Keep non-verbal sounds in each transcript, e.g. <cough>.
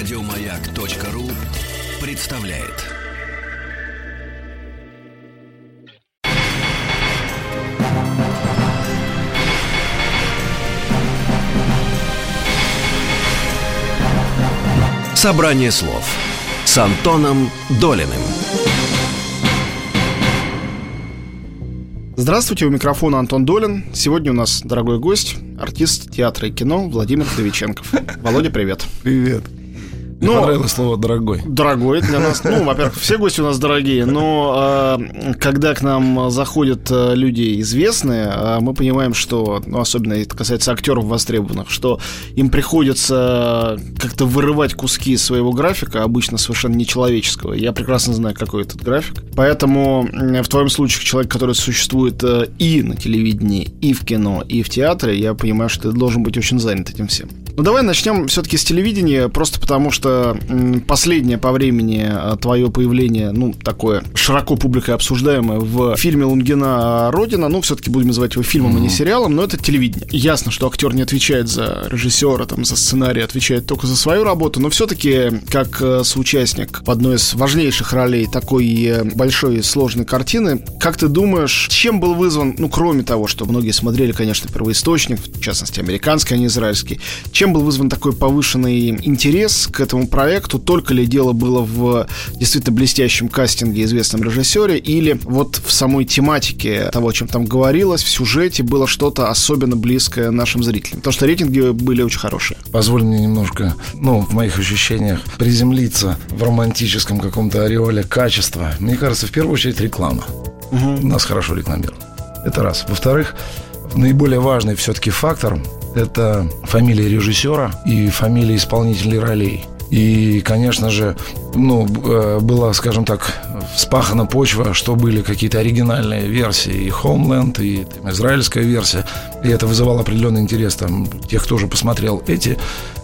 Радиомаяк.ру представляет. Собрание слов с Антоном Долиным. Здравствуйте, у микрофона Антон Долин. Сегодня у нас дорогой гость, артист театра и кино Владимир Вдовиченков. Володя, привет. Привет. Мне Ну, понравилось слово «дорогой». Дорогой для нас. Ну, <laughs> во-первых, все гости у нас дорогие, но э, когда к нам заходят э, люди известные, э, мы понимаем, что, ну, особенно это касается актеров востребованных, что им приходится как-то вырывать куски своего графика, обычно совершенно нечеловеческого. Я прекрасно знаю, какой этот график. Поэтому в твоем случае человек, который существует э, и на телевидении, и в кино, и в театре, я понимаю, что ты должен быть очень занят этим всем. Ну давай начнем все-таки с телевидения, просто потому что последнее по времени а, твое появление, ну, такое широко публикой обсуждаемое в фильме Лунгина «Родина», ну, все-таки будем называть его фильмом, а не сериалом, но это телевидение. Ясно, что актер не отвечает за режиссера, там, за сценарий, отвечает только за свою работу, но все-таки как э, соучастник в одной из важнейших ролей такой э, большой и сложной картины, как ты думаешь, чем был вызван, ну, кроме того, что многие смотрели, конечно, первоисточник, в частности, американский, а не израильский, чем был вызван такой повышенный интерес к этому проекту? Только ли дело было в действительно блестящем кастинге, известном режиссере, или вот в самой тематике того, о чем там говорилось, в сюжете было что-то особенно близкое нашим зрителям? Потому что рейтинги были очень хорошие. Позволь мне немножко, ну, в моих ощущениях, приземлиться в романтическом каком-то ореоле качества. Мне кажется, в первую очередь реклама. Нас хорошо рекламируют. Это раз. Во-вторых, наиболее важный все-таки фактор – это фамилия режиссера и фамилия исполнителей ролей. И, конечно же, ну, э, была, скажем так, вспахана почва, что были какие-то оригинальные версии, и Homeland, и там, израильская версия. И это вызывало определенный интерес там, тех, кто уже посмотрел эти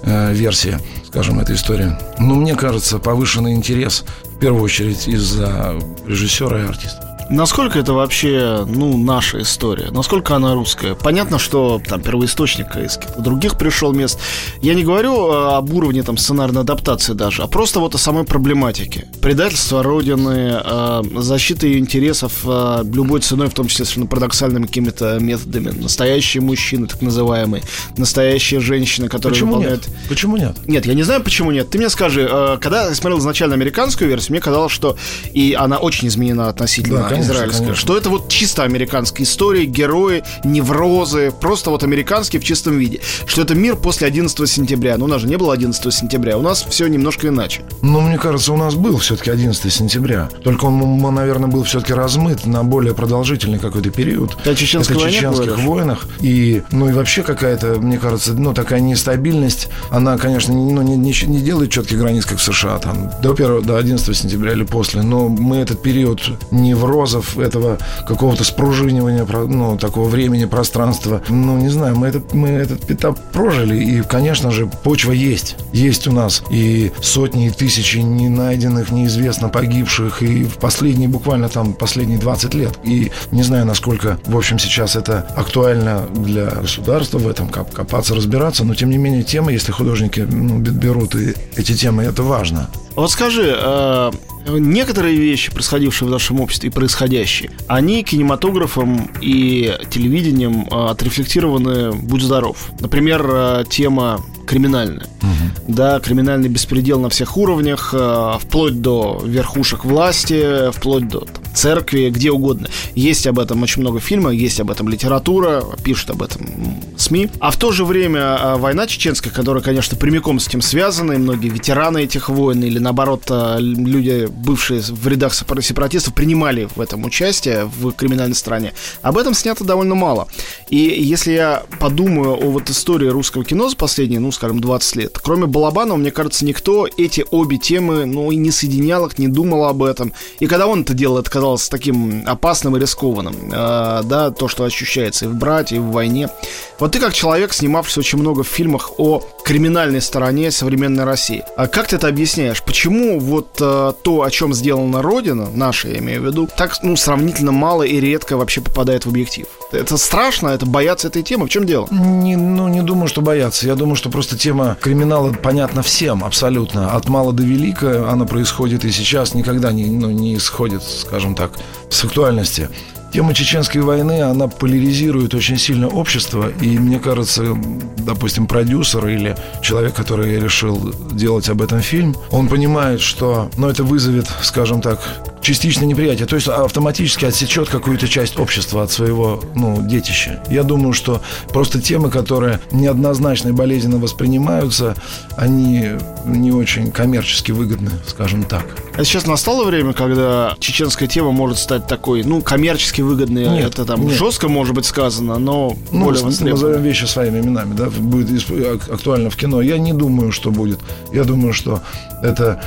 э, версии, скажем, этой истории. Но мне кажется, повышенный интерес, в первую очередь, из-за режиссера и артиста. Насколько это вообще, ну, наша история? Насколько она русская? Понятно, что там первоисточник из других пришел мест. Я не говорю э, об уровне там сценарной адаптации даже, а просто вот о самой проблематике. Предательство Родины, э, защита ее интересов э, любой ценой, в том числе совершенно парадоксальными какими-то методами. Настоящие мужчины, так называемые. Настоящие женщины, которые Почему выполняют... нет? Почему нет? Нет, я не знаю, почему нет. Ты мне скажи, когда я смотрел изначально американскую версию, мне казалось, что и она очень изменена относительно Да, конечно, израильской. конечно. Что это вот чисто американская история, герои, неврозы, просто вот американские в чистом виде. Что это мир после 11 сентября. Ну, у нас же не было 11 сентября, у нас все немножко иначе. Ну, мне кажется, у нас был все-таки 11 сентября. Только он, наверное, был все-таки размыт на более продолжительный какой-то период. Ты о чеченской Это чеченских говоришь? войнах. И, ну, и вообще какая-то, мне кажется, ну, такая нестабильность, она, конечно, не, ну, не, не, не делает четких границ, как в США, там, до, 1, до 11 сентября или после. Но мы этот период неврозов, этого какого-то спружинивания, ну, такого времени, пространства, ну, не знаю, мы, этот, мы этот этап прожили, и, конечно же, почва есть. Есть у нас и сотни, и тысячи не найденных, неизвестно погибших, и в последние, буквально там, последние 20 лет. И не знаю, насколько, в общем, сейчас это актуально для государства в этом коп- копаться, разбираться, но, тем не менее, темы, если художники ну, бе- берут и эти темы, это важно. Вот скажи, э, некоторые вещи, происходившие в нашем обществе и происходящие, они кинематографом и телевидением э, отрефлектированы «Будь здоров». Например, э, тема криминальная. Да, криминальный беспредел на всех уровнях, э, вплоть до верхушек власти, вплоть до там, церкви, где угодно. Есть об этом очень много фильмов, есть об этом литература, пишут об этом СМИ. А в то же время э, война чеченская, которая, конечно, прямиком с этим связана, и многие ветераны этих войн, или наоборот, э, люди, бывшие в рядах сепара- сепаратистов, принимали в этом участие в криминальной стране. Об этом снято довольно мало. И если я подумаю о вот истории русского кино за последние, ну, скажем, 20 лет, кроме Балабанова, мне кажется, никто эти обе темы, ну, и не соединял их, не думал об этом. И когда он это делал, это казалось таким опасным и рискованным. Э, да, то, что ощущается и в «Брате», и в «Войне». Вот ты как человек, снимавшийся очень много в фильмах о криминальной стороне современной России. А как ты это объясняешь? Почему вот э, то, о чем сделана Родина, наша, я имею в виду, так, ну, сравнительно мало и редко вообще попадает в объектив? Это страшно, это бояться этой темы. В чем дело? Не, ну, не думаю, что бояться. Я думаю, что просто тема криминала понятна всем абсолютно. От мала до велика она происходит и сейчас никогда не, ну, не исходит, скажем так, с актуальности. Тема чеченской войны, она поляризирует очень сильно общество, и мне кажется, допустим, продюсер или человек, который решил делать об этом фильм, он понимает, что ну, это вызовет, скажем так, частичное неприятие, то есть автоматически отсечет какую-то часть общества от своего ну, детища. Я думаю, что просто темы, которые неоднозначно и болезненно воспринимаются, они не очень коммерчески выгодны, скажем так. А сейчас настало время, когда чеченская тема может стать такой, ну, коммерчески выгодной. Нет, это там нет. жестко может быть сказано, но ну, более Назовем вещи своими именами, да, будет актуально в кино. Я не думаю, что будет. Я думаю, что это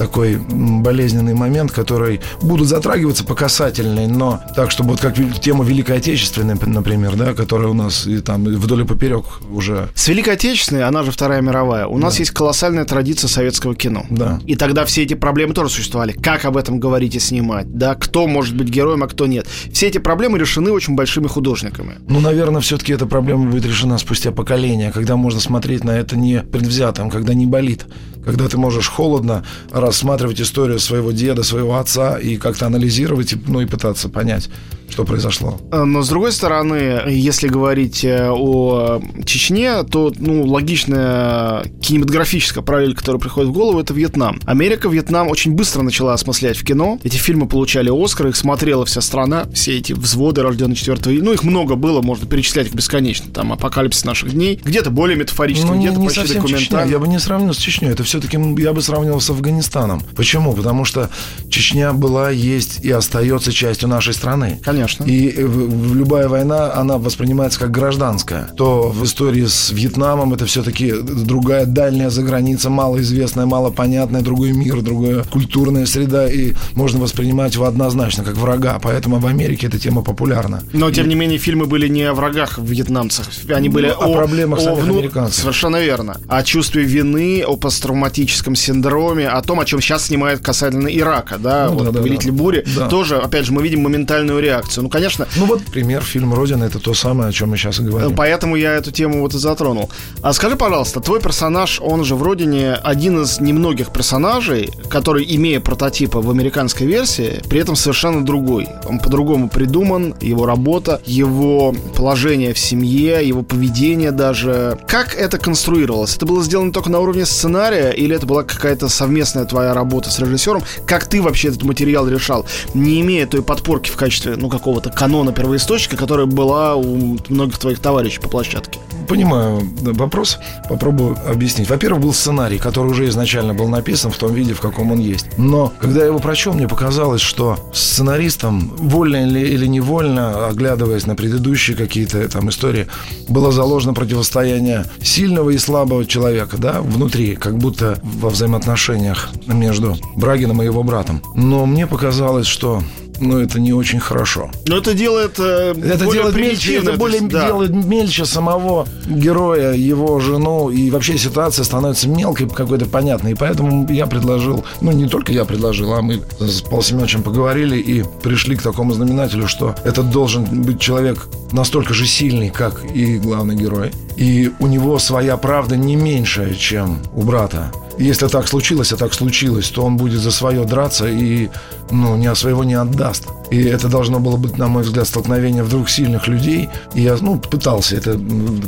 такой болезненный момент, который будут затрагиваться по касательной, но так, чтобы вот как тема Великой Отечественной, например, да, которая у нас и там вдоль и поперек уже. С Великой Отечественной, она же Вторая мировая, у нас да. есть колоссальная традиция советского кино. Да. И тогда все эти проблемы тоже существовали. Как об этом говорить и снимать, да, кто может быть героем, а кто нет. Все эти проблемы решены очень большими художниками. Ну, наверное, все-таки эта проблема будет решена спустя поколения, когда можно смотреть на это не предвзятым, когда не болит когда ты можешь холодно рассматривать историю своего деда, своего отца и как-то анализировать, ну и пытаться понять, что произошло. Э, но с другой стороны, если говорить э, о Чечне, то ну, логичная кинематографическая параллель, которая приходит в голову, это Вьетнам. Америка Вьетнам очень быстро начала осмыслять в кино. Эти фильмы получали Оскар, их смотрела вся страна, все эти взводы, рожденные 4 ну их много было, можно перечислять их бесконечно. Там «Апокалипсис наших дней», где-то более метафорически, ну, где-то почти документально. Я бы не сравнил с Чечней, это все-таки я бы сравнивал с Афганистаном. Почему? Потому что Чечня была, есть и остается частью нашей страны. Конечно Конечно. И э, любая война, она воспринимается как гражданская. То в истории с Вьетнамом это все-таки другая дальняя заграница, малоизвестная, малопонятная, другой мир, другая культурная среда, и можно воспринимать его однозначно как врага. Поэтому в Америке эта тема популярна. Но, тем и... не менее, фильмы были не о врагах вьетнамцах. Они были ну, о, о проблемах о, самих американцев. Совершенно верно. О чувстве вины, о посттравматическом синдроме, о том, о чем сейчас снимают касательно Ирака, да, ну, вот да, «Повелитель да, бури». Да. Тоже, опять же, мы видим моментальную реакцию реакцию. Ну, конечно... Ну, вот пример, фильм «Родина» — это то самое, о чем мы сейчас и говорим. Поэтому я эту тему вот и затронул. А скажи, пожалуйста, твой персонаж, он же в «Родине» один из немногих персонажей, который, имея прототипы в американской версии, при этом совершенно другой. Он по-другому придуман, его работа, его положение в семье, его поведение даже. Как это конструировалось? Это было сделано только на уровне сценария или это была какая-то совместная твоя работа с режиссером? Как ты вообще этот материал решал, не имея той подпорки в качестве, ну, какого-то канона первоисточника, которая была у многих твоих товарищей по площадке? Понимаю вопрос, попробую объяснить. Во-первых, был сценарий, который уже изначально был написан в том виде, в каком он есть. Но когда я его прочел, мне показалось, что сценаристам, вольно или, или невольно, оглядываясь на предыдущие какие-то там истории, было заложено противостояние сильного и слабого человека, да, внутри, как будто во взаимоотношениях между Брагином и его братом. Но мне показалось, что но это не очень хорошо. Но это делает э, это более делает мельче, это более да. делает мельче самого героя, его жену и вообще ситуация становится мелкой какой-то понятной. И поэтому я предложил, ну не только я предложил, а мы с Павлом Семеновичем поговорили и пришли к такому знаменателю, что это должен быть человек настолько же сильный, как и главный герой. И у него своя правда не меньшая, чем у брата если так случилось, а так случилось, то он будет за свое драться и ну, ни своего не отдаст. И это должно было быть, на мой взгляд, столкновение вдруг сильных людей. И я ну, пытался это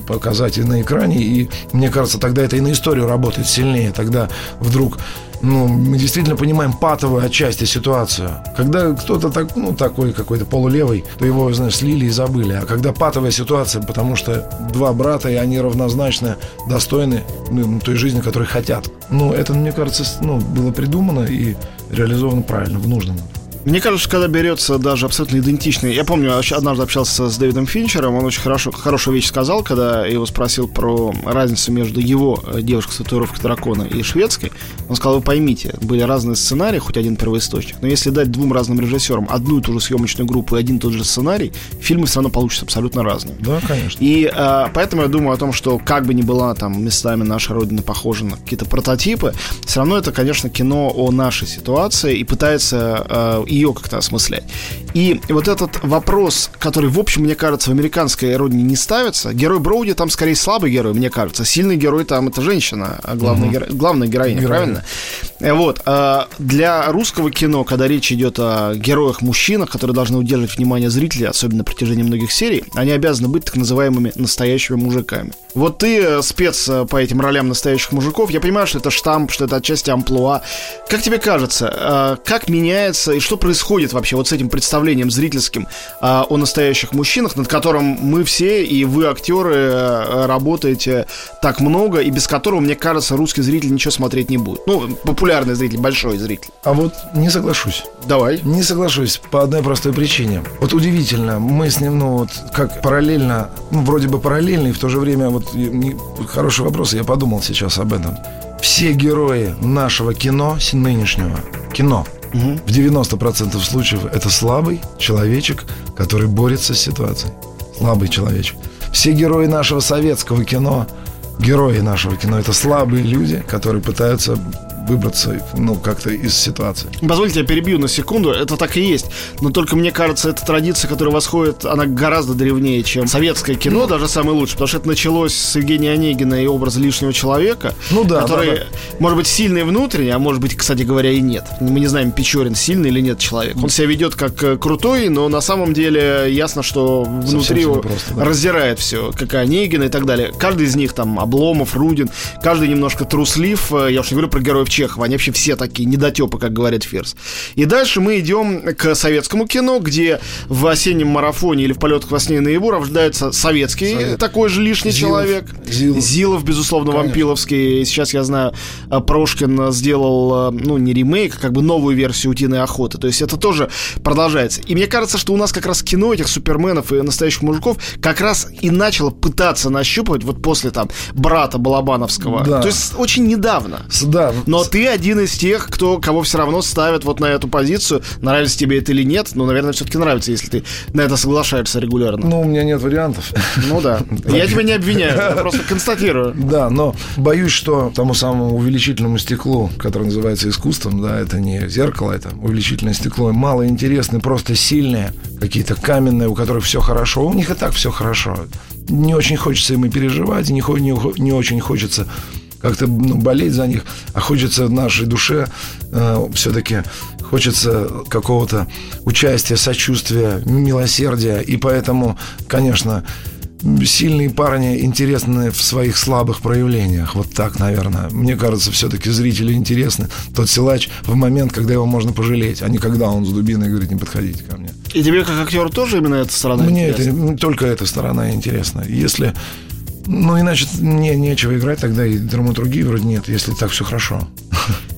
показать и на экране. И мне кажется, тогда это и на историю работает сильнее. Тогда вдруг ну, мы действительно понимаем патовую отчасти ситуацию. Когда кто-то так, ну, такой какой-то полулевый, то его, знаешь, слили и забыли. А когда патовая ситуация, потому что два брата, и они равнозначно достойны ну, той жизни, которой хотят. Ну, это, мне кажется, ну, было придумано и реализовано правильно, в нужном мне кажется, когда берется даже абсолютно идентичный... Я помню, однажды общался с Дэвидом Финчером, он очень хорошо, хорошую вещь сказал, когда его спросил про разницу между его э, девушкой с татуировкой дракона и шведской. Он сказал, вы поймите, были разные сценарии, хоть один первоисточник, но если дать двум разным режиссерам одну и ту же съемочную группу и один и тот же сценарий, фильмы все равно получатся абсолютно разные. Да, конечно. И а, поэтому я думаю о том, что как бы ни была там местами наша Родина похожа на какие-то прототипы, все равно это, конечно, кино о нашей ситуации и пытается а, ее как-то осмыслять. И вот этот вопрос, который, в общем, мне кажется, в американской родине не ставится, герой Броуди там скорее слабый герой, мне кажется. Сильный герой там это женщина, а главная, угу. геро... главная героиня, Героиня. правильно? Э, вот. А для русского кино, когда речь идет о героях-мужчинах, которые должны удерживать внимание зрителей, особенно на протяжении многих серий, они обязаны быть так называемыми настоящими мужиками. Вот ты э, спец э, по этим ролям настоящих мужиков. Я понимаю, что это штамп, что это отчасти амплуа. Как тебе кажется, как меняется и что происходит вообще вот с этим представлением зрительским о настоящих мужчинах, над которым мы все и вы, актеры, работаете так много, и без которого, мне кажется, русский зритель ничего смотреть не будет. Ну, популярный зритель, большой зритель. А вот не соглашусь. Давай. Не соглашусь по одной простой причине. Вот удивительно, мы с ним, ну вот, как параллельно, ну, вроде бы параллельно, и в то же время, вот, не, хороший вопрос, я подумал сейчас об этом. Все герои нашего кино, нынешнего кино, угу. в 90% случаев это слабый человечек, который борется с ситуацией. Слабый человечек. Все герои нашего советского кино, герои нашего кино, это слабые люди, которые пытаются выбраться, ну, как-то из ситуации. Позвольте, я перебью на секунду. Это так и есть. Но только мне кажется, эта традиция, которая восходит, она гораздо древнее, чем советское кино, ну, даже самое лучшее. Потому что это началось с Евгения Онегина и образа лишнего человека. Ну да. Который, да, да. может быть, сильный внутренне, а может быть, кстати говоря, и нет. Мы не знаем, Печорин сильный или нет человек. Он себя ведет как э, крутой, но на самом деле ясно, что внутри его просто, да. раздирает все, как и Онегина и так далее. Каждый из них там Обломов, Рудин, каждый немножко труслив. Э, я уж не говорю про героев Чехова, они вообще все такие недотепы, как говорит Фирс. И дальше мы идем к советскому кино, где в осеннем марафоне или в полетах во сне наяву рождается советский Совет. такой же лишний Зилов. человек. Зилов. Зилов, безусловно, Конечно. вампиловский. Сейчас я знаю, а, Прошкин сделал, а, ну, не ремейк, а как бы новую версию «Утиной охоты». То есть это тоже продолжается. И мне кажется, что у нас как раз кино этих суперменов и настоящих мужиков как раз и начало пытаться нащупывать вот после там брата Балабановского. Да. То есть очень недавно. Да. Но ты один из тех, кто, кого все равно ставят вот на эту позицию. Нравится тебе это или нет, ну, наверное, все-таки нравится, если ты на это соглашаешься регулярно. Ну, у меня нет вариантов. Ну да. Я тебя не обвиняю, я просто констатирую. Да, но боюсь, что тому самому увеличительному стеклу, которое называется искусством, да, это не зеркало, это увеличительное стекло, мало интересны, просто сильные, какие-то каменные, у которых все хорошо. У них и так все хорошо. Не очень хочется им и переживать, не, не, не очень хочется как-то ну, болеть за них, а хочется нашей душе э, все-таки хочется какого-то участия, сочувствия, милосердия, и поэтому, конечно, сильные парни интересны в своих слабых проявлениях. Вот так, наверное. Мне кажется, все-таки зрителю интересны. Тот силач в момент, когда его можно пожалеть, а не когда он с дубиной говорит, не подходите ко мне. И тебе, как актеру, тоже именно эта сторона Мне интересна? это, только эта сторона интересна. Если ну, иначе не, нечего играть тогда, и драматургии вроде нет, если так все хорошо.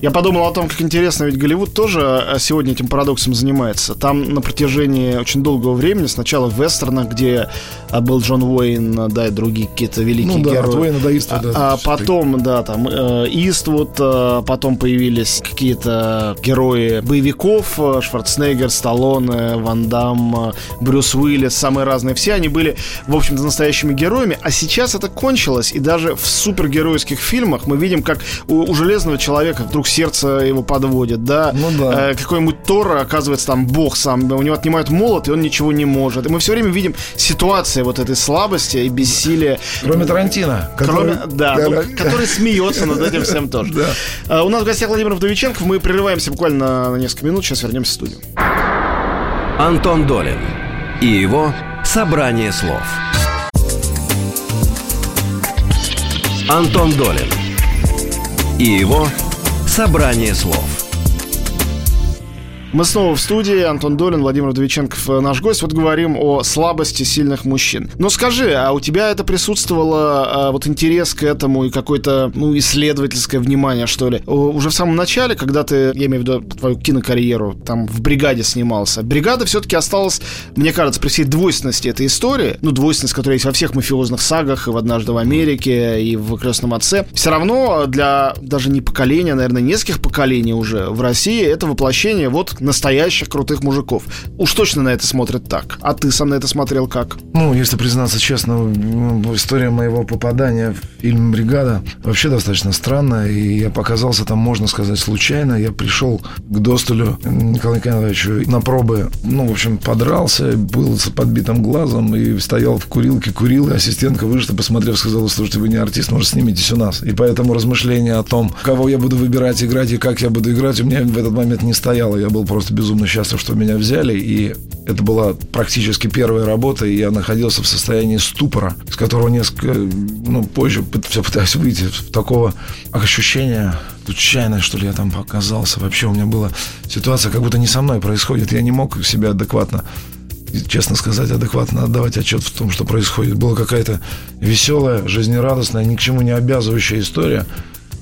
Я подумал о том, как интересно, ведь Голливуд тоже э, сегодня этим парадоксом занимается. Там на протяжении очень долгого времени, сначала в вестернах, где э, был Джон Уэйн, да, и другие какие-то великие ну, да, герои. От Уэйна до Иства, да. А, а потом, да, там э, Иствуд, э, потом появились какие-то герои боевиков, э, Шварценеггер, Сталлоне, Ван Дам, Брюс Уиллис, самые разные. Все они были, в общем-то, настоящими героями. А сейчас это кончилось, и даже в супергеройских фильмах мы видим, как у, у Железного Человека вдруг сердце его подводит, да. Ну да. Э, какой-нибудь Тор, оказывается, там бог сам, у него отнимают молот, и он ничего не может. И мы все время видим ситуации вот этой слабости и бессилия. Кроме Тарантино. Который... Кроме, да, да, ну, который смеется над этим всем тоже. <laughs> Да. Э, у нас в гостях Владимир Вдовиченков, мы прерываемся буквально на несколько минут, сейчас вернемся в студию. Антон Долин и его «Собрание слов». Антон Долин и его Собрание слов. Мы снова в студии. Антон Долин, Владимир Довиченков, э, наш гость. Вот говорим о слабости сильных мужчин. Но скажи, а у тебя это присутствовало, а, вот интерес к этому и какое-то, ну, исследовательское внимание, что ли? Уже в самом начале, когда ты, я имею в виду твою кинокарьеру, там в «Бригаде» снимался. «Бригада» все-таки осталась, мне кажется, при всей двойственности этой истории, ну, двойственность, которая есть во всех мафиозных сагах, и в «Однажды в Америке», и в «Крестном отце», все равно для даже не поколения, наверное, нескольких поколений уже в России это воплощение вот настоящих крутых мужиков. Уж точно на это смотрят так. А ты сам на это смотрел как? Ну, если признаться честно, ну, история моего попадания в фильм «Бригада» вообще достаточно странная, и я показался там, можно сказать, случайно. Я пришел к Достулю Николаю Николаевичу на пробы, ну, в общем, подрался, был с подбитым глазом и стоял в курилке, курил, и ассистентка вышла, посмотрев, сказала, слушайте, вы не артист, может, снимитесь у нас. И поэтому размышления о том, кого я буду выбирать играть и как я буду играть, у меня в этот момент не стояло. Я был просто безумно счастлив, что меня взяли, и это была практически первая работа, и я находился в состоянии ступора, с которого несколько, ну, позже все пытаюсь выйти, такого ощущения случайно, что ли, я там показался. Вообще у меня была ситуация, как будто не со мной происходит. Я не мог себя адекватно честно сказать, адекватно отдавать отчет в том, что происходит. Была какая-то веселая, жизнерадостная, ни к чему не обязывающая история,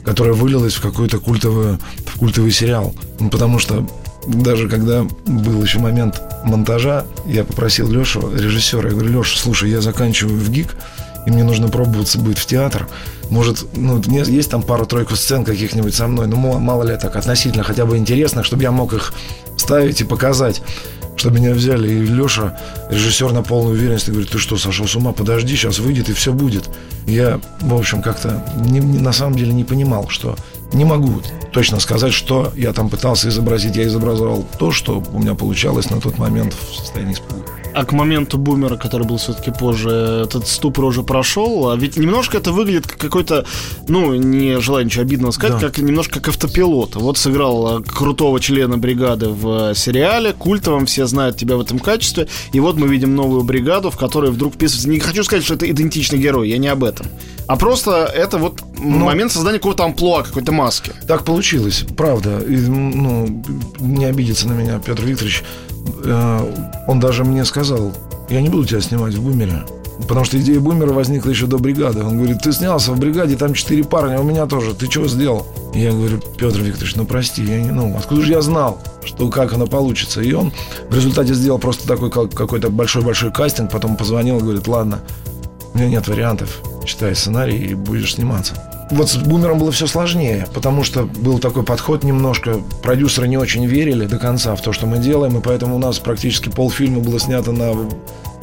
которая вылилась в какой-то культовый, в культовый сериал. Ну, потому что даже когда был еще момент монтажа, я попросил Лешу, режиссера, я говорю, Леша, слушай, я заканчиваю в ГИК, и мне нужно пробоваться будет в театр. Может, ну, есть там пару-тройку сцен каких-нибудь со мной, ну, мало ли так, относительно хотя бы интересных, чтобы я мог их ставить и показать что меня взяли. И Леша, режиссер на полной уверенности, говорит, ты что, сошел с ума, подожди, сейчас выйдет и все будет. Я, в общем, как-то не, на самом деле не понимал, что не могу точно сказать, что я там пытался изобразить. Я изображал то, что у меня получалось на тот момент в состоянии испуга. А к моменту бумера, который был все-таки позже, этот ступор уже прошел. А ведь немножко это выглядит как какой-то, ну, не желаю ничего обидного сказать, да. как немножко как автопилот. Вот сыграл э, крутого члена бригады в э, сериале, культовом, все знают тебя в этом качестве. И вот мы видим новую бригаду, в которой вдруг вписывается. Не хочу сказать, что это идентичный герой, я не об этом. А просто это вот ну, момент создания какого-то амплуа, какой-то маски. Так получилось, правда. И, ну, не обидится на меня Петр Викторович. Э, он даже мне сказал, я не буду тебя снимать в «Бумере». Потому что идея «Бумера» возникла еще до бригады. Он говорит, ты снялся в бригаде, там четыре парня, у меня тоже. Ты чего сделал? Я говорю, Петр Викторович, ну прости, я не, ну, откуда же я знал, что как оно получится? И он в результате сделал просто такой какой-то большой-большой кастинг, потом позвонил и говорит, ладно, у меня нет вариантов, читай сценарий и будешь сниматься. Вот с «Бумером» было все сложнее, потому что был такой подход немножко. Продюсеры не очень верили до конца в то, что мы делаем, и поэтому у нас практически полфильма было снято на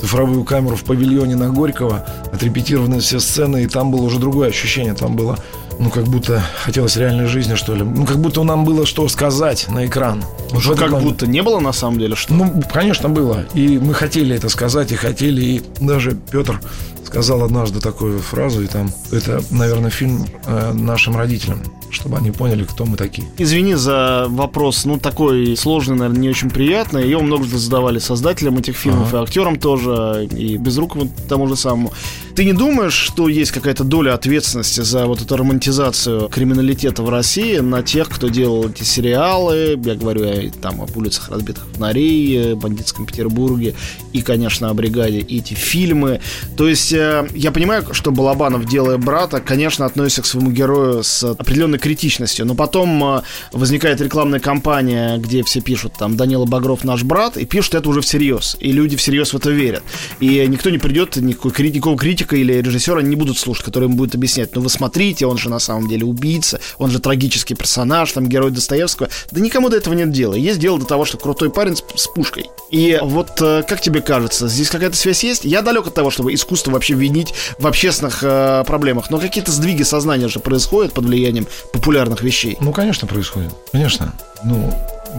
цифровую камеру в павильоне на Горького, отрепетированы все сцены, и там было уже другое ощущение. Там было, ну, как будто хотелось реальной жизни, что ли. Ну, как будто нам было что сказать на экран. Вот что как момент. будто не было на самом деле, что? Ну, конечно, было. И мы хотели это сказать, и хотели, и даже Петр сказал однажды такую фразу, и там это, наверное, фильм э, нашим родителям, чтобы они поняли, кто мы такие. Извини за вопрос, ну такой сложный, наверное, не очень приятный. Его много задавали создателям этих фильмов ага. и актерам тоже, и Безрукову тому же самому. Ты не думаешь, что есть какая-то доля ответственности за вот эту романтизацию криминалитета в России на тех, кто делал эти сериалы? Я говорю я, там об улицах разбитых фонарей, бандитском Петербурге и, конечно, о бригаде и эти фильмы. То есть э, я понимаю, что Балабанов, делая брата, конечно, относится к своему герою с определенной критичностью, но потом э, возникает рекламная кампания, где все пишут там Данила Багров наш брат, и пишут это уже всерьез, и люди всерьез в это верят. И никто не придет, никакой, никакого критика или режиссера не будут слушать, который им будет объяснять, ну вы смотрите, он же на самом деле убийца, он же трагический персонаж, там герой Достоевского. Да никому до этого нет дела. Есть дело до того, что крутой парень с, с пушкой. И вот э, как тебе кажется, здесь какая-то связь есть? Я далек от того, чтобы искусство вообще винить в общественных э, проблемах, но какие-то сдвиги сознания же происходят под влиянием популярных вещей. Ну, конечно, происходит. Конечно. Ну,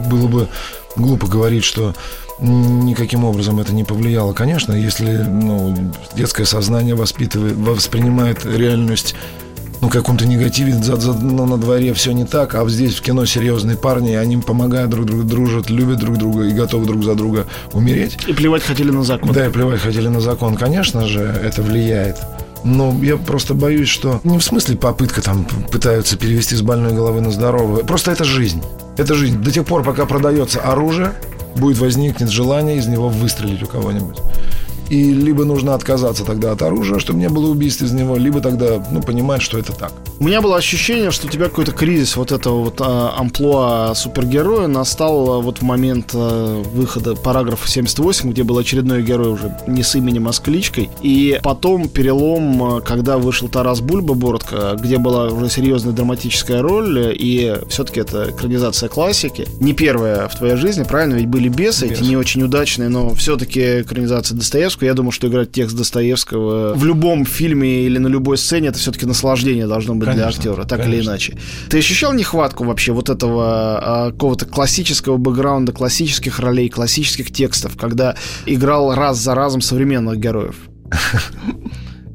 было бы глупо говорить, что никаким образом это не повлияло. Конечно, если ну, детское сознание воспитывает, воспринимает реальность ну, каком-то негативе, за, за, ну, на дворе все не так, а здесь в кино серьезные парни, они помогают друг другу, дружат, любят друг друга и готовы друг за друга умереть. И плевать хотели на закон. Да, и плевать хотели на закон. Конечно же, это влияет. Но я просто боюсь, что не в смысле попытка там пытаются перевести с больной головы на здоровую. Просто это жизнь. Это жизнь. До тех пор, пока продается оружие, будет возникнет желание из него выстрелить у кого-нибудь. И либо нужно отказаться тогда от оружия, чтобы не было убийств из него, либо тогда, ну, понимать, что это так. У меня было ощущение, что у тебя какой-то кризис вот этого вот а, амплуа супергероя настал а, вот в момент а, выхода параграфа 78, где был очередной герой уже не с именем, а с кличкой. И потом перелом, а, когда вышел Тарас Бульба, Бородко, где была уже серьезная драматическая роль, и все-таки это экранизация классики. Не первая в твоей жизни, правильно? Ведь были бесы, Бес. эти не очень удачные, но все-таки экранизация Достоевского. Я думаю, что играть текст Достоевского в любом фильме или на любой сцене это все-таки наслаждение должно быть для Конечно, актера, так или конечно. иначе. Ты ощущал нехватку вообще вот этого а, какого-то классического бэкграунда, классических ролей, классических текстов, когда играл раз за разом современных героев?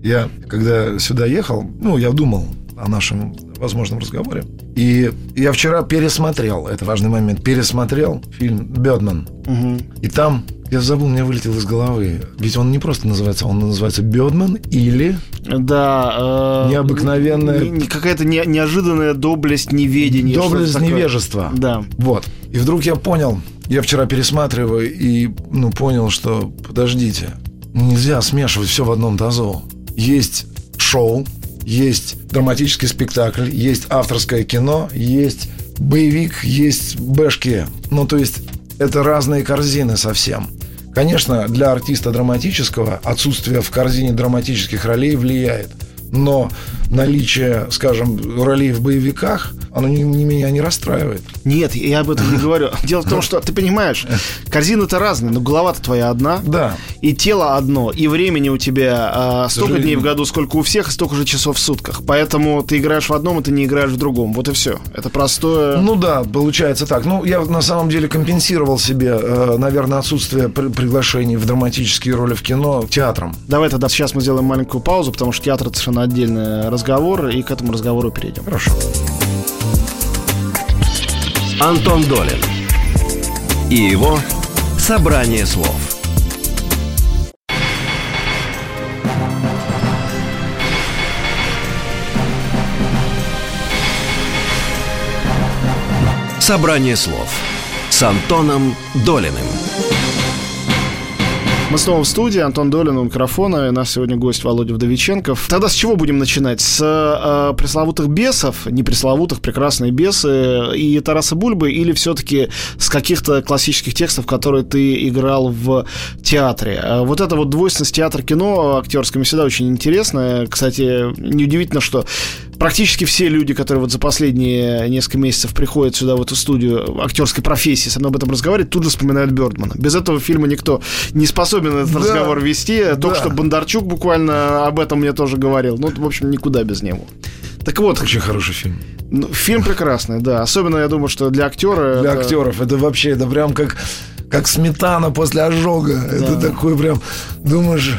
Я, когда сюда ехал, ну, я думал о нашем возможном разговоре. И я вчера пересмотрел, это важный момент, пересмотрел фильм «Бёдман». Мгм. И там, я забыл, мне вылетел из головы. Ведь он не просто называется, он называется «Бёдман» или... Да. э, Необыкновенная- не- Какая-то не- неожиданная доблесть неведения. «Доблесть невежества». Да. Вот. И вдруг я понял, я вчера пересматриваю и ну, понял, что подождите, нельзя смешивать все в одном тазу. Есть шоу, есть драматический спектакль, есть авторское кино, есть боевик, есть бэшки. Ну, то есть это разные корзины совсем. Конечно, для артиста драматического отсутствие в корзине драматических ролей влияет. Но наличие, скажем, ролей в боевиках, оно не, не меня не расстраивает. Нет, я об этом не говорю. <laughs> Дело в том, что ты понимаешь, корзины-то разные, но голова-то твоя одна. Да. И тело одно, и времени у тебя а, столько дней в году, сколько у всех, и столько же часов в сутках. Поэтому ты играешь в одном, и ты не играешь в другом. Вот и все. Это простое. Ну да, получается так. Ну, я на самом деле компенсировал себе, э, наверное, отсутствие при- приглашений в драматические роли в кино театром. Давай тогда сейчас мы сделаем маленькую паузу, потому что театр это совершенно отдельный разговор, и к этому разговору перейдем. Хорошо. Антон Долин и его «Собрание слов». «Собрание слов» с Антоном Долиным. Мы снова в студии, Антон Долин у микрофона, и наш сегодня гость Володя Вдовиченков. Тогда с чего будем начинать? С э, пресловутых бесов, не пресловутых, прекрасные бесы и Тараса Бульбы, или все-таки с каких-то классических текстов, которые ты играл в театре? Э, Вот эта вот двойственность театр-кино актерская всегда очень интересная. Кстати, неудивительно, что практически все люди, которые вот за последние несколько месяцев приходят сюда, в эту студию актерской профессии, со мной об этом разговаривают, тут же вспоминают Бёрдмана. Без этого фильма никто не способен этот Да. разговор вести. Только Да. что Бондарчук буквально об этом мне тоже говорил. Ну, в общем, никуда без него. Так вот, Очень хороший фильм. ну, фильм прекрасный, да. Особенно, я думаю, что для актера... Для это- актеров это вообще, это прям как, как сметана после ожога. Это такой прям, думаешь,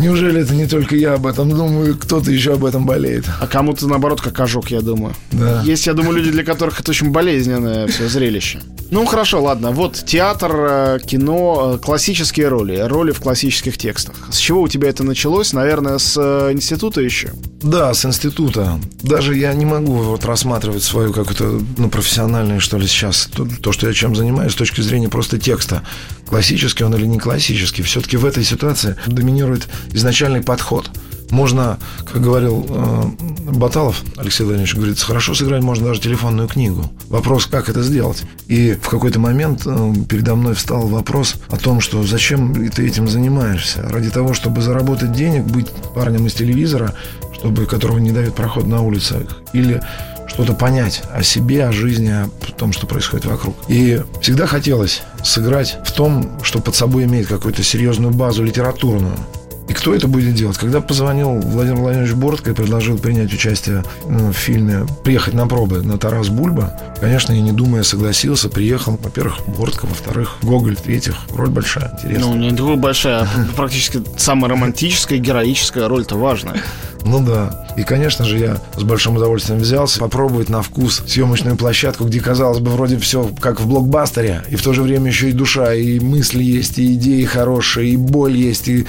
неужели это не только я об этом думаю, кто-то еще об этом болеет. А кому-то, наоборот, как ожог, я думаю. Да. Есть, я думаю, люди, для которых это очень болезненное все зрелище. Ну, хорошо, ладно. Вот театр, э, кино, э, классические роли. Роли в классических текстах. С чего у тебя это началось? Наверное, с э, института еще? Да, с института. Даже я не могу вот рассматривать свою какую-то, ну, профессиональную, что ли, сейчас, то, то, что я чем занимаюсь, с точки зрения просто текста. Классический он или не классический. Все-таки в этой ситуации доминирует изначальный подход. Можно, как говорил э, Баталов Алексей Владимирович, говорит, хорошо сыграть можно даже телефонную книгу. Вопрос, как это сделать. И в какой-то момент э, передо мной встал вопрос о том, что зачем ты этим занимаешься? Ради того, чтобы заработать денег, быть парнем из телевизора, чтобы, которого не дают проход на улицах, или что-то понять о себе, о жизни, о том, что происходит вокруг. И всегда хотелось сыграть в том, что под собой имеет какую-то серьезную базу литературную. И кто это будет делать? Когда позвонил Владимир Владимирович Бортко и предложил принять участие ну, в фильме «Приехать на пробы» на Тарас Бульба, конечно, я не думая согласился, приехал. Во-первых, Бортко, во-вторых, Гоголь, в-третьих, роль большая, интересная. Ну, не такая большая, а <laughs> практически самая романтическая, героическая роль-то важная. Ну да. И, конечно же, я с большим удовольствием взялся попробовать на вкус съемочную площадку, где, казалось бы, вроде все как в блокбастере, и в то же время еще и душа, и мысли есть, и идеи хорошие, и боль есть, и,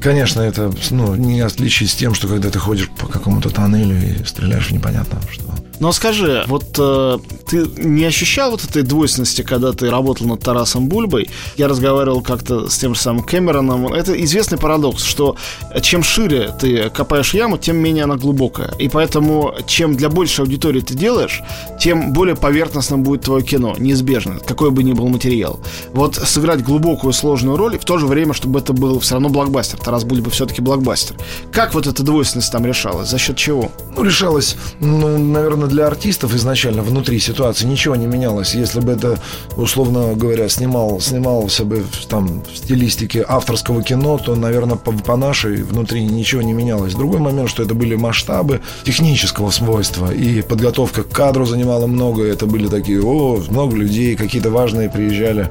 конечно, это ну, не отличие с тем, что когда ты ходишь по какому-то тоннелю и стреляешь в непонятно что. Но скажи, вот э, ты не ощущал вот этой двойственности, когда ты работал над Тарасом Бульбой? Я разговаривал как-то с тем же самым Кэмероном. Это известный парадокс, что чем шире ты копаешь яму, тем менее она глубокая. И поэтому, чем для большей аудитории ты делаешь, тем более поверхностным будет твое кино, неизбежно, какой бы ни был материал. Вот сыграть глубокую, сложную роль, и в то же время, чтобы это был все равно блокбастер. Тарас Бульба все-таки блокбастер. Как вот эта двойственность там решалась? За счет чего? Ну, решалось, ну, наверное, для артистов изначально внутри ситуации ничего не менялось. Если бы это, условно говоря, снимал, снимался бы там в стилистике авторского кино, то, наверное, по, по нашей внутри ничего не менялось. Другой момент, что это были масштабы технического свойства, и подготовка к кадру занимала много. Это были такие, о, много людей, какие-то важные приезжали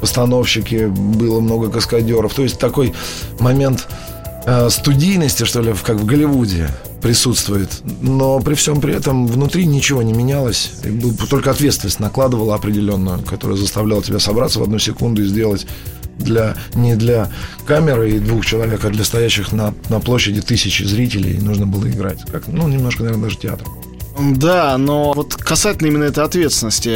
постановщики, было много каскадеров. То есть такой момент э, студийности, что ли, как в Голливуде присутствует. Но при всем при этом внутри ничего не менялось. Только ответственность накладывала определенную, которая заставляла тебя собраться в одну секунду и сделать для, не для камеры и двух человек, а для стоящих на, на площади тысячи зрителей нужно было играть. Как, ну, немножко, наверное, даже театр. Да, но вот касательно именно этой ответственности,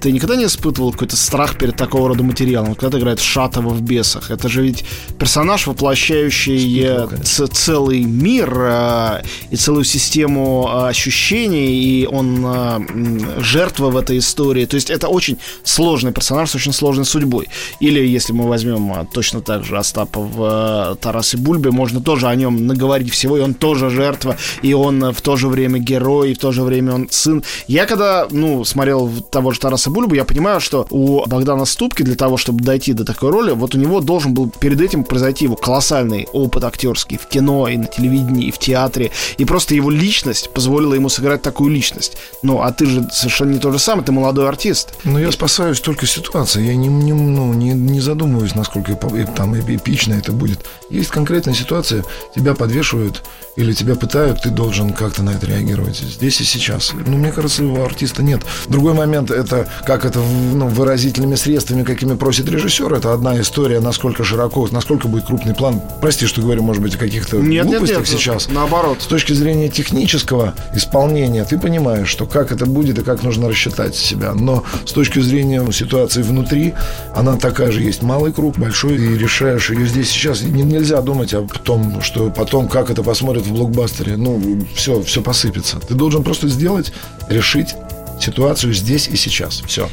ты никогда не испытывал какой-то страх перед такого рода материалом? Когда играет Шатова в «Бесах», это же ведь персонаж, воплощающий ц- целый мир э, и целую систему э, ощущений, и он э, жертва в этой истории. То есть это очень сложный персонаж с очень сложной судьбой. Или если мы возьмем э, точно так же Остапа в э, Тарасе Бульбе, можно тоже о нем наговорить всего, и он тоже жертва, и он э, в то же время герой, и в то же время он сын. Я когда, ну, смотрел того же Тараса Бульбу, я понимаю, что у Богдана Ступки для того, чтобы дойти до такой роли, вот у него должен был перед этим произойти его колоссальный опыт актерский в кино, и на телевидении, и в театре. И просто его личность позволила ему сыграть такую личность. Ну, а ты же совершенно не то же самое, ты молодой артист. Ну, я спасаюсь только ситуацией. Я не, не, ну, не, не задумываюсь, насколько там эпично это будет. Есть конкретная ситуация, тебя подвешивают или тебя пытают, ты должен как-то на это реагировать. Здесь и сейчас. Ну, мне кажется, у артиста нет. Другой момент, это как это ну, выразительными средствами, какими просит режиссер, это одна история, насколько широко, насколько будет крупный план. Прости, что говорю, может быть, о каких-то нет, глупостях нет, нет, сейчас. Наоборот. С точки зрения технического исполнения, ты понимаешь, что как это будет и как нужно рассчитать себя. Но с точки зрения ситуации внутри, она такая же есть. Малый круг, большой, и решаешь ее здесь сейчас. Нельзя думать о том, что потом, как это посмотрят в блокбастере, ну, все, все посыпется. Ты должен просто сделать, решить ситуацию здесь и сейчас. Все.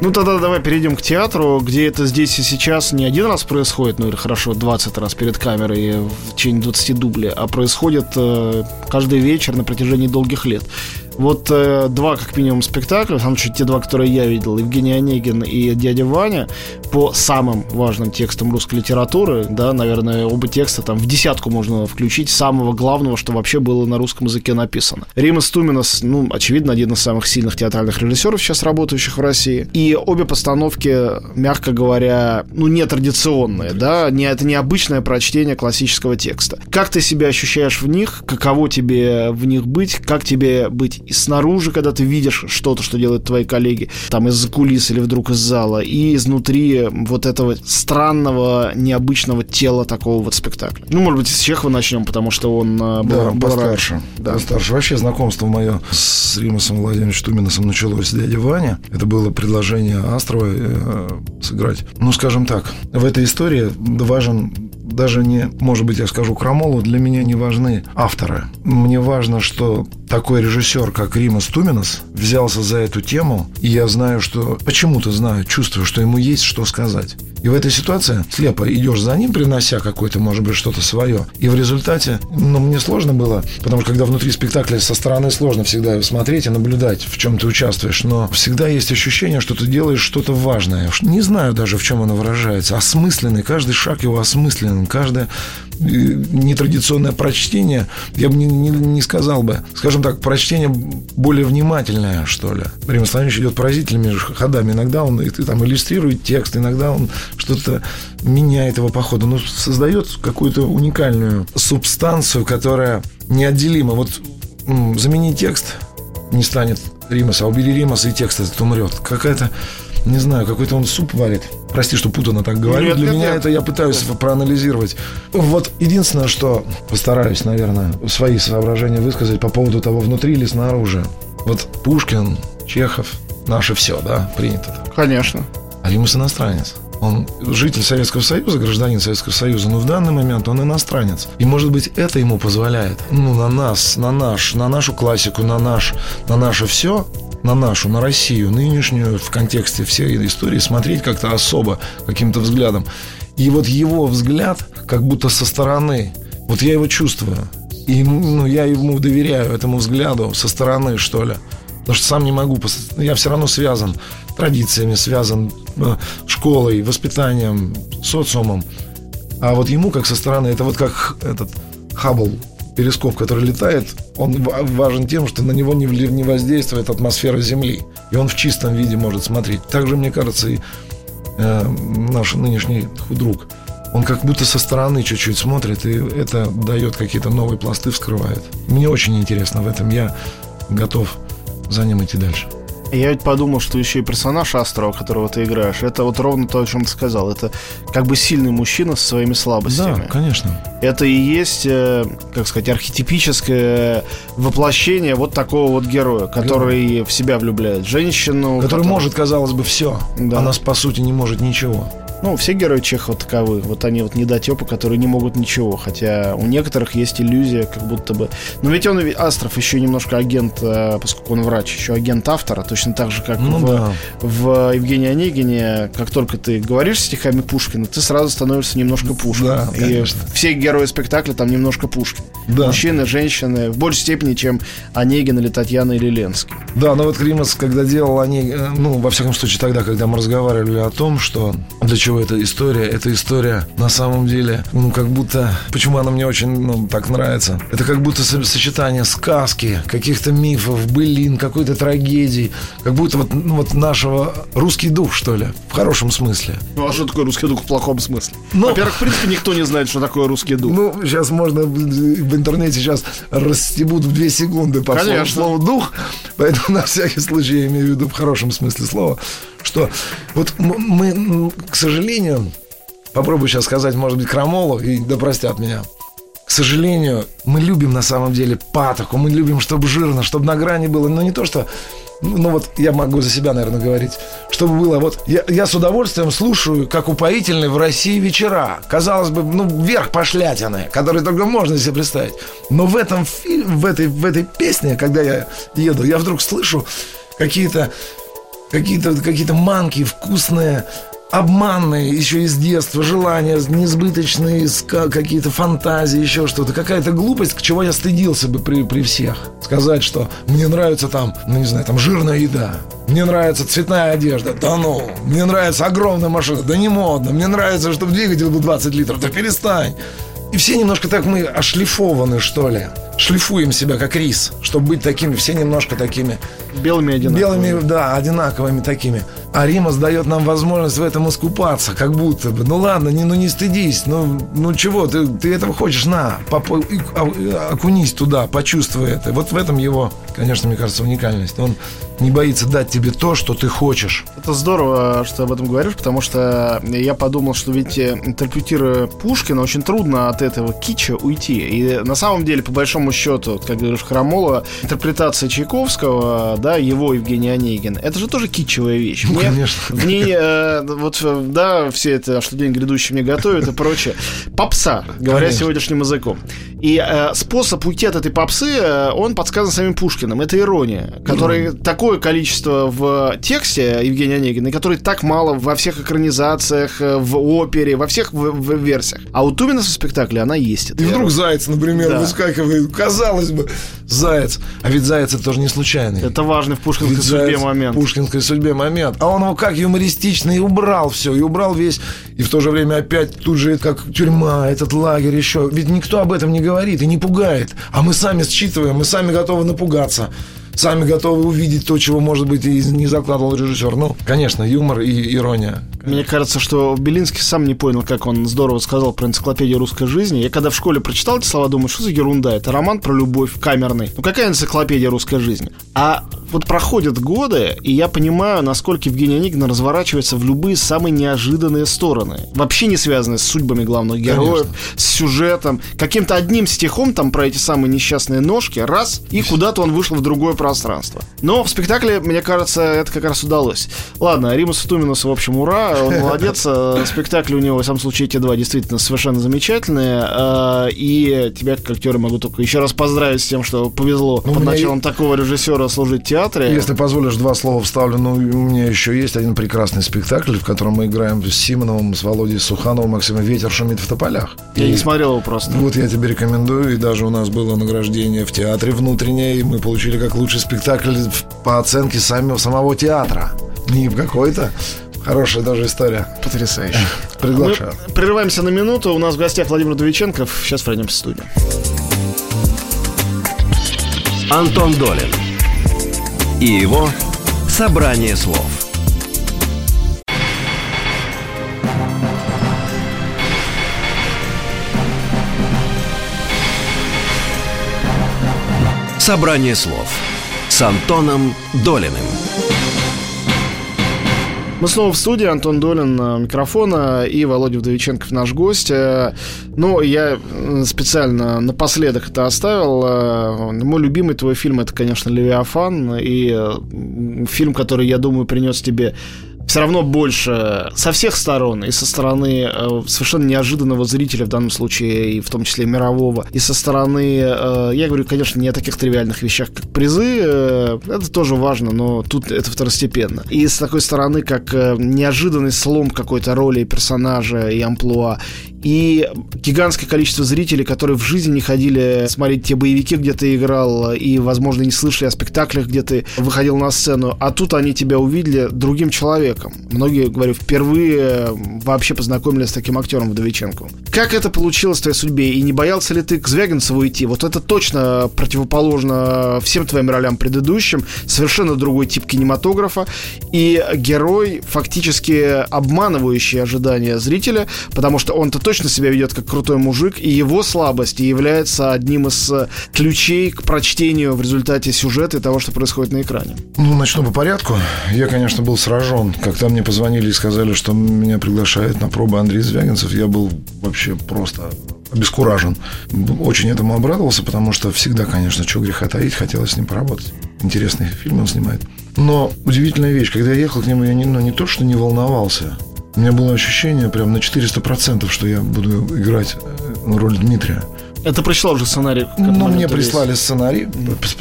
Ну тогда давай перейдем к театру, где это здесь и сейчас не один раз происходит, ну или хорошо, 20 раз перед камерой в течение 20 дублей, а происходит э, каждый вечер на протяжении долгих лет. Вот э, два, как минимум, спектакля, там чуть те два, которые я видел, Евгений Онегин и дядя Ваня, по самым важным текстам русской литературы, да, наверное, оба текста там в десятку можно включить самого главного, что вообще было на русском языке написано. Рима Стуминас, ну, очевидно, один из самых сильных театральных режиссеров сейчас работающих в России. И обе постановки, мягко говоря, ну, не традиционные, да, не, это не обычное прочтение классического текста. Как ты себя ощущаешь в них? Каково тебе в них быть? Как тебе быть и снаружи, когда ты видишь что-то, что делают твои коллеги, там из-за кулис или вдруг из зала, и изнутри вот этого странного, необычного тела такого вот спектакля. Ну, может быть, с Чехова начнем, потому что он э, был, да, был постарше. Раньше. Да. Постарше. Вообще знакомство мое с Римасом Владимировичем Туминосом началось с дяди Ваня. Это было предложение Астрова э, сыграть. Ну, скажем так, в этой истории важен даже не, может быть, я скажу крамолу, для меня не важны авторы. Мне важно, что такой режиссер, как Римас Туминас, взялся за эту тему, и я знаю, что почему-то знаю, чувствую, что ему есть что сказать. И в этой ситуации слепо идешь за ним, принося какое-то, может быть, что-то свое. И в результате, ну, мне сложно было, потому что когда внутри спектакля со стороны сложно всегда смотреть и наблюдать, в чем ты участвуешь, но всегда есть ощущение, что ты делаешь что-то важное. Не знаю даже, в чем оно выражается. Осмысленный, каждый шаг его осмысленный, каждое э, нетрадиционное прочтение, я бы не, не, не сказал бы, скажем так, прочтение более внимательное, что ли. Римма Станич идет поразительными ходами. Иногда он и, там иллюстрирует текст, иногда он что-то меняет его по ходу, но создает какую-то уникальную субстанцию, которая неотделима. Вот замени текст, не станет Римаса, а убери Римаса, и текст этот умрет. Какая-то не знаю, какой-то он суп варит. Прости, что путано так говорю. Нет, Для нет, меня нет. это я пытаюсь проанализировать. Вот единственное, что постараюсь, наверное, свои соображения высказать по поводу того, внутри или снаружи. Вот Пушкин, Чехов, наше все, да, принято так. Конечно. А Римус иностранец. Он житель Советского Союза, гражданин Советского Союза, но в данный момент он иностранец. И, может быть, это ему позволяет, ну, на нас, на наш, на нашу классику, на наш, на наше все, на нашу, на Россию, нынешнюю, в контексте всей истории, смотреть как-то особо, каким-то взглядом. И вот его взгляд, как будто со стороны, вот я его чувствую. И ну, я ему доверяю, этому взгляду, со стороны, что ли. Потому что сам не могу, я все равно связан традициями, связан э, школой, воспитанием, социумом. А вот ему, как со стороны, это вот как этот Хаббл, перископ, который летает, он важен тем, что на него не, не воздействует атмосфера Земли. И он в чистом виде может смотреть. Также, мне кажется, и э, наш нынешний друг. Он как будто со стороны чуть-чуть смотрит, и это дает какие-то новые пласты, вскрывает. Мне очень интересно в этом. Я готов за ним идти дальше. Я ведь подумал, что еще и персонаж Астрова, которого ты играешь, это вот ровно то, о чем ты сказал. Это как бы сильный мужчина со своими слабостями. Да, конечно. Это и есть, э, как сказать, архетипическое воплощение вот такого вот героя, который Герой. в себя влюбляет женщину. Который, который может, казалось бы, все. Да. А нас, по сути, не может ничего. Ну, все герои Чехова таковы. Вот они вот недотепы, которые не могут ничего. Хотя у некоторых есть иллюзия, как будто бы... Но ведь он, Астров, еще немножко агент, э, поскольку он врач, еще агент автора, точно так же, как ну, в, да. в Евгении Онегине. Как только ты говоришь стихами Пушкина, ты сразу становишься немножко Пушкиным. Да, И конечно. все герои спектакля там немножко Пушкин. Да. Мужчины, женщины, в большей степени, чем Онегин или Татьяна или Ленский. Да, но вот Кримас, когда делал они, э, ну, во всяком случае, тогда, когда мы разговаривали о том, что для чего чего эта история? Эта история на самом деле, ну, как будто... Почему она мне очень, ну, так нравится? Это как будто сочетание сказки, каких-то мифов, былин, какой-то трагедии. Как будто вот, ну, вот нашего русский дух, что ли, в хорошем смысле. Ну, а что такое русский дух в плохом смысле? Ну, Во-первых, в принципе, никто не знает, что такое русский дух. Ну, сейчас можно в интернете сейчас расстебут в две секунды по Конечно. слову «дух», поэтому на всякий случай я имею в виду в хорошем смысле слова что вот мы, к сожалению, попробую сейчас сказать, может быть, крамолу, и да простят меня. К сожалению, мы любим на самом деле патоку, мы любим, чтобы жирно, чтобы на грани было, но не то, что ну вот я могу за себя, наверное, говорить, чтобы было вот я, я с удовольствием слушаю, как упоительные в России вечера. Казалось бы, ну вверх пошлятины, которые только можно себе представить. Но в этом фильме, в этой в этой песне, когда я еду, я вдруг слышу какие-то какие-то какие манки вкусные, обманные еще из детства, желания несбыточные, какие-то фантазии, еще что-то. Какая-то глупость, к чего я стыдился бы при, при всех. Сказать, что мне нравится там, ну не знаю, там жирная еда. Мне нравится цветная одежда. Да ну. Мне нравится огромная машина. Да не модно. Мне нравится, чтобы двигатель был 20 литров. Да перестань. И все немножко так мы ошлифованы, что ли. Шлифуем себя как рис, чтобы быть такими, все немножко такими... Белыми одинаковыми. Белыми, да, одинаковыми такими. А Римас дает нам возможность в этом искупаться, как будто бы. Ну ладно, не, ну не стыдись, ну, ну чего, ты, ты этого хочешь, на, поп, а, окунись туда, почувствуй это. Вот в этом его, конечно, мне кажется, уникальность. Он не боится дать тебе то, что ты хочешь. Это здорово, что об этом говоришь, потому что я подумал, что ведь э, интерпретируя Пушкина, очень трудно от этого кича уйти. И на самом деле, по большому счету, как говоришь, Храмола, интерпретация Чайковского, да, его Евгений Онегин, это же тоже кичевая вещь. Ну, конечно. В ней, э, вот, да, все это, что день грядущий мне готовят и прочее. Попса, говоря конечно. сегодняшним языком. И э, способ уйти от этой попсы, э, он подсказан самим Пушкиным. Это ирония, который mm. такое количество в тексте Евгения Онегина, и который так мало во всех экранизациях, э, в опере, во всех в, в версиях. А у Тумина в спектакле она есть. И вдруг Заяц, например, да. выскакивает. Казалось бы, Заяц. А ведь Заяц это тоже не случайный. Это важный в пушкинской ведь судьбе момент. В пушкинской судьбе момент. А он его как юмористично и убрал все, и убрал весь. И в то же время опять тут же как тюрьма, этот лагерь еще. Ведь никто об этом не говорит и не пугает. А мы сами считываем, мы сами готовы напугаться сами готовы увидеть то, чего, может быть, и не закладывал режиссер. Ну, конечно, юмор и ирония. Мне кажется, что Белинский сам не понял, как он здорово сказал про энциклопедию русской жизни. Я когда в школе прочитал эти слова, думаю, что за ерунда? Это роман про любовь камерный. Ну какая энциклопедия русской жизни? А Вот проходят годы, и я понимаю, насколько Евгений Онегин разворачивается в любые самые неожиданные стороны. Вообще не связанные с судьбами главных героев, Конечно. с сюжетом. Каким-то одним стихом там про эти самые несчастные ножки, раз, и куда-то он вышел в другое пространство. Но в спектакле, мне кажется, это как раз удалось. Ладно, Римусу Туминусу, в общем, ура, он <laughs> молодец. Э, спектакли у него, во всяком случае, эти два действительно совершенно замечательные. Э, и тебя, как актера, могу только еще раз поздравить с тем, что повезло ну, под началом такого режиссера служить в театре. Если позволишь, два слова вставлю. Ну, у меня еще есть один прекрасный спектакль, в котором мы играем с Симоновым, с Володей Сухановым, Максимом «Ветер шумит в тополях». Я и не смотрел его просто. Вот я тебе рекомендую. И даже у нас было награждение в театре внутреннее, и мы получили как лучший спектакль по оценке самого, самого театра. Не какой-то, Хорошая даже история. Потрясающе. Приглашаю. Мы прерываемся на минуту. У нас в гостях Владимир Довиченков. Сейчас вернемся в студию. Антон Долин и его «Собрание слов». «Собрание слов» с Антоном Долиным. Мы снова в студии, Антон Долин микрофона и Володя Вдовиченков наш гость. Э, ну, я специально напоследок это оставил. Э, мой любимый твой фильм это, конечно, Левиафан. И э, фильм, который, я думаю, принес тебе все равно больше со всех сторон, и со стороны э, совершенно неожиданного зрителя, в данном случае, и в том числе мирового, и со стороны, э, я говорю, конечно, не о таких тривиальных вещах, как призы, э, это тоже важно, но тут это второстепенно. И с такой стороны, как э, неожиданный слом какой-то роли персонажа и амплуа, и гигантское количество зрителей, которые в жизни не ходили смотреть те боевики, где ты играл, и, возможно, не слышали о спектаклях, где ты выходил на сцену, а тут они тебя увидели другим человеком. Многие, говорю, впервые вообще познакомились с таким актером Вдовиченковым. Как это получилось в твоей судьбе? И не боялся ли ты к Звягинцеву идти? Вот это точно противоположно всем твоим ролям предыдущим. Совершенно другой тип кинематографа. И герой, фактически обманывающий ожидания зрителя, потому что он-то точно себя ведет как крутой мужик, и его слабость является одним из э, ключей к прочтению в результате сюжета и того, что происходит на экране. Ну, начну по порядку. Я, конечно, был сражен. Когда мне позвонили и сказали, что меня приглашает на пробы Андрей Звягинцев, я был вообще просто обескуражен. Очень этому обрадовался, потому что всегда, конечно, что греха таить, хотелось с ним поработать. Интересные фильмы он снимает. Но удивительная вещь, когда я ехал к нему, я не, ну, не то, что не волновался, у меня было ощущение прям на 400%, что я буду играть э, роль Дмитрия. Это пришло уже сценарий? Ну, мне прислали есть. сценарий,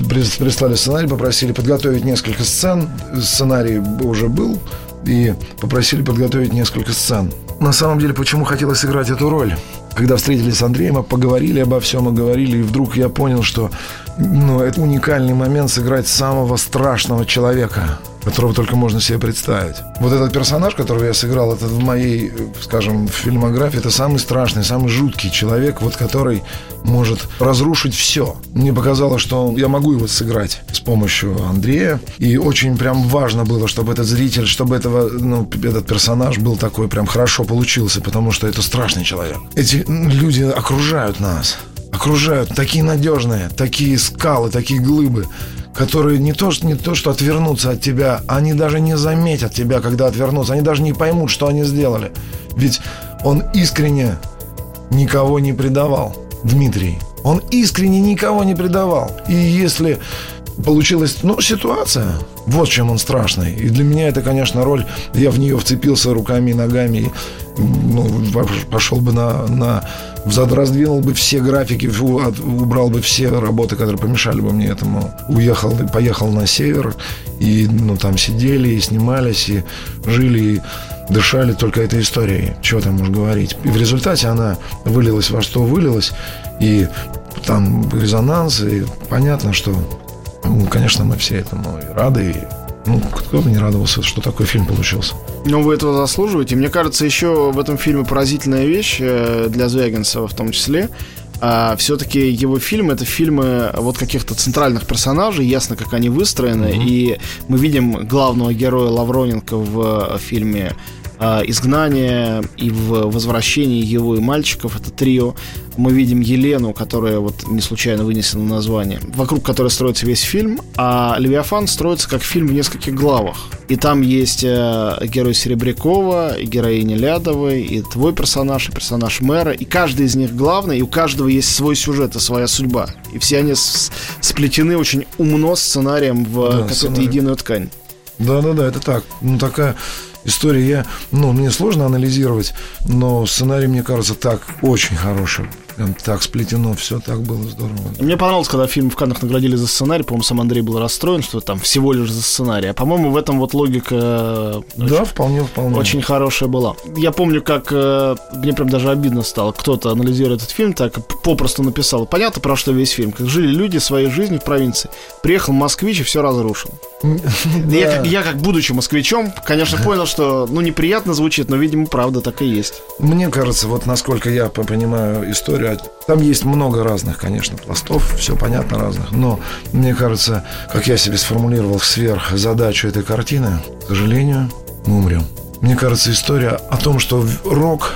прислали сценарий, попросили подготовить несколько сцен. Сценарий уже был, и попросили подготовить несколько сцен. На самом деле, почему хотелось играть эту роль? Когда встретились с Андреем, мы поговорили обо всем, мы говорили, и вдруг я понял, что ну, это уникальный момент сыграть самого страшного человека которого только можно себе представить. Вот этот персонаж, которого я сыграл, это в моей, скажем, фильмографии, это самый страшный, самый жуткий человек, вот который может разрушить все. Мне показалось, что я могу его сыграть с помощью Андрея. И очень прям важно было, чтобы этот зритель, чтобы этого, ну, этот персонаж был такой прям хорошо получился, потому что это страшный человек. Эти люди окружают нас окружают такие надежные, такие скалы, такие глыбы, которые не то, не то, что отвернутся от тебя, они даже не заметят тебя, когда отвернутся, они даже не поймут, что они сделали. Ведь он искренне никого не предавал, Дмитрий. Он искренне никого не предавал. И если получилась, ну, ситуация. Вот чем он страшный. И для меня это, конечно, роль. Я в нее вцепился руками и ногами. Ну, пошел бы на, на раздвинул бы все графики, убрал бы все работы, которые помешали бы мне этому. Уехал, поехал на север, и ну, там сидели, и снимались, и жили, и дышали только этой историей. Чего там уж говорить. И в результате она вылилась во что вылилась, и там резонанс, и понятно, что ну, конечно, мы все этому и рады, и ну, кто бы не радовался, что такой фильм получился. Ну, вы этого заслуживаете. Мне кажется, еще в этом фильме поразительная вещь э, для Звягинцева в том числе. А, все-таки его фильмы это фильмы вот каких-то центральных персонажей, ясно, как они выстроены. Mm-hmm. И мы видим главного героя Лавроненко в фильме э, «Изгнание» и в «Возвращении его и мальчиков» это трио. Мы видим Елену, которая вот не случайно вынесена название, вокруг которой строится весь фильм, а «Левиафан» строится как фильм в нескольких главах. И там есть э, герой Серебрякова, и героиня Лядовой, и твой персонаж, и персонаж мэра, и каждый из них главный, и у каждого есть свой сюжет и своя судьба. И все они сплетены очень умно сценарием в да, какую-то единую ткань. Да-да-да, это так. Ну, такая история, я, ну, мне сложно анализировать, но сценарий, мне кажется, так очень хороший. Прям так сплетено, все так было здорово. Мне понравилось, когда фильм в Каннах наградили за сценарий. По-моему, сам Андрей был расстроен, что там всего лишь за сценарий. А по-моему, в этом вот логика э, да, очень, вполне, вполне. очень хорошая была. Я помню, как э, мне прям даже обидно стало. Кто-то анализирует этот фильм так, попросту написал. Понятно, про что весь фильм. Как жили люди своей жизнью в провинции. Приехал москвич и все разрушил. <laughs> Я, я как будучи москвичом, конечно, понял, что ну неприятно звучит, но, видимо, правда так и есть. Мне кажется, вот насколько я понимаю историю играть. Там есть много разных, конечно, пластов, все понятно разных, но мне кажется, как я себе сформулировал сверх задачу этой картины, к сожалению, мы умрем. Мне кажется, история о том, что рок,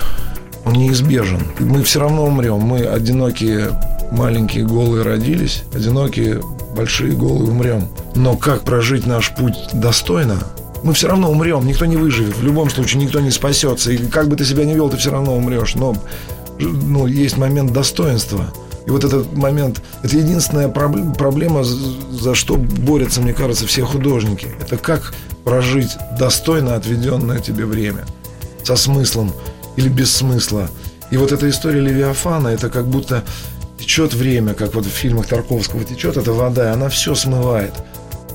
он неизбежен. Мы все равно умрем. Мы одинокие, маленькие, голые родились, одинокие, большие, голые умрем. Но как прожить наш путь достойно, мы все равно умрем, никто не выживет. В любом случае никто не спасется. И как бы ты себя ни вел, ты все равно умрешь. Но ну, есть момент достоинства. И вот этот момент, это единственная проблема, за что борются, мне кажется, все художники. Это как прожить достойно отведенное тебе время. Со смыслом или без смысла. И вот эта история Левиафана, это как будто течет время, как вот в фильмах Тарковского течет эта вода, и она все смывает.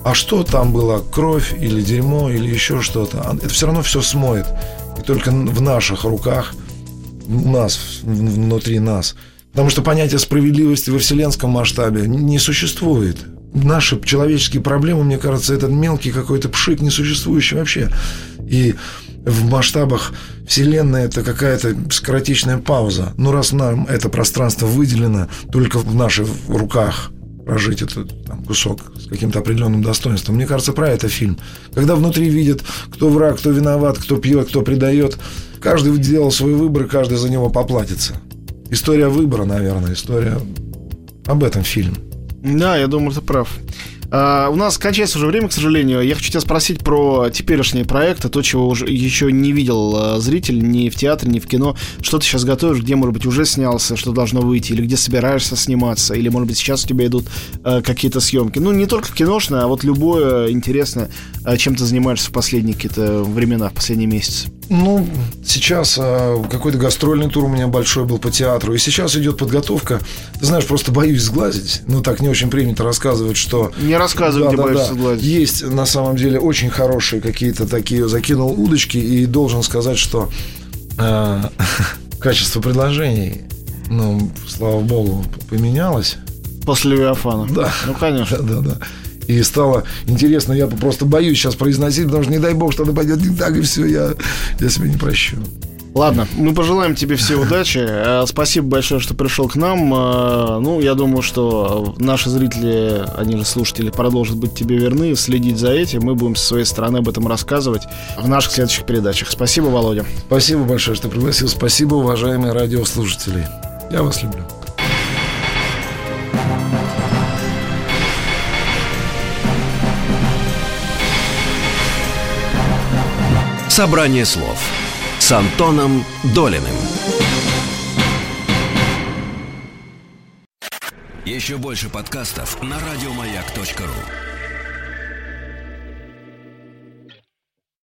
А что там было, кровь или дерьмо или еще что-то, а это все равно все смоет. И только в наших руках – нас, внутри нас. Потому что понятие справедливости во вселенском масштабе не существует. Наши человеческие проблемы, мне кажется, это мелкий какой-то пшик, несуществующий вообще. И в масштабах Вселенной это какая-то скоротечная пауза. Но раз нам это пространство выделено только в наших руках, прожить этот там, кусок с каким-то определенным достоинством. Мне кажется, про это фильм. Когда внутри видят, кто враг, кто виноват, кто пьет, кто предает, каждый делал свой выбор, и каждый за него поплатится. История выбора, наверное, история об этом фильм. Да, я думаю, ты прав. Uh, у нас кончается уже время, к сожалению. Я хочу тебя спросить про теперешние проекты, то, чего уже еще не видел uh, зритель ни в театре, ни в кино. Что ты сейчас готовишь, где, может быть, уже снялся, что должно выйти, или где собираешься сниматься, или, может быть, сейчас у тебя идут какие-то съемки. Ну, не только киношное, а вот любое интересное, чем ты занимаешься в последние какие-то времена, в последние месяцы. Ну, сейчас а, какой-то гастрольный тур у меня большой был по театру. И сейчас идет подготовка. Ты знаешь, просто боюсь сглазить. Ну, так не очень принято рассказывать, что... Не рассказывай, да, да, боишься да. сглазить. Есть, на самом деле, очень хорошие какие-то такие... Закинул удочки и должен сказать, что э, <laughs> качество предложений, ну, слава богу, поменялось. После Левиафана. Да. Ну, конечно. Да, да, да. И стало интересно, я просто боюсь сейчас произносить, потому что не дай бог, что-то пойдет не так, и все, я, я себе не прощу. Ладно, мы пожелаем тебе все удачи. Э, спасибо большое, что пришел к нам. Э, ну, я думаю, что наши зрители, они же слушатели, продолжат быть тебе верны, следить за этим. Мы будем со своей стороны об этом рассказывать в наших следующих передачах. Спасибо, Володя. Спасибо большое, что пригласил. Спасибо, уважаемые радиослушатели. Я вас люблю. Собрание слов с Антоном Долиным. Еще больше подкастов на радиомаяк.ру